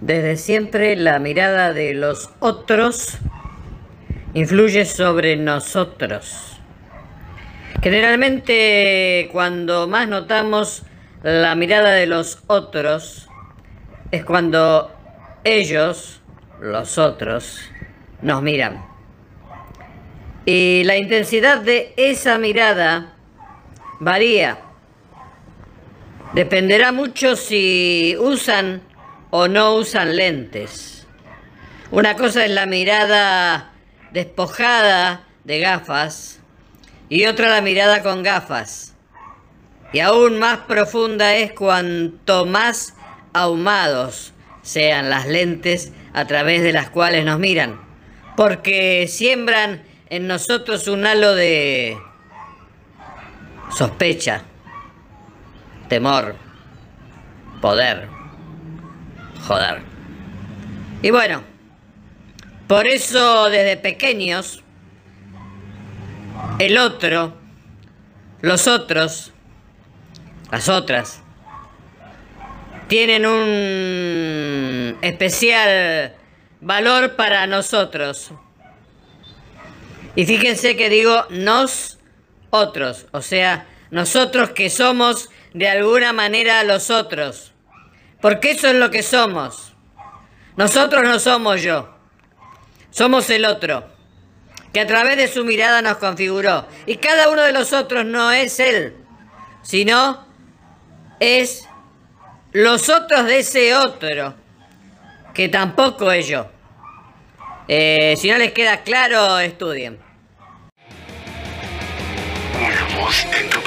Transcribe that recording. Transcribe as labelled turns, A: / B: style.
A: Desde siempre la mirada de los otros influye sobre nosotros. Generalmente cuando más notamos la mirada de los otros es cuando ellos, los otros, nos miran. Y la intensidad de esa mirada varía. Dependerá mucho si usan o no usan lentes. Una cosa es la mirada despojada de gafas y otra la mirada con gafas. Y aún más profunda es cuanto más ahumados sean las lentes a través de las cuales nos miran, porque siembran en nosotros un halo de sospecha, temor, poder joder. Y bueno, por eso desde pequeños, el otro, los otros, las otras, tienen un especial valor para nosotros. Y fíjense que digo nos otros, o sea, nosotros que somos de alguna manera los otros. Porque eso es lo que somos. Nosotros no somos yo. Somos el otro, que a través de su mirada nos configuró. Y cada uno de los otros no es él, sino es los otros de ese otro, que tampoco es yo. Eh, si no les queda claro, estudien.
B: En tu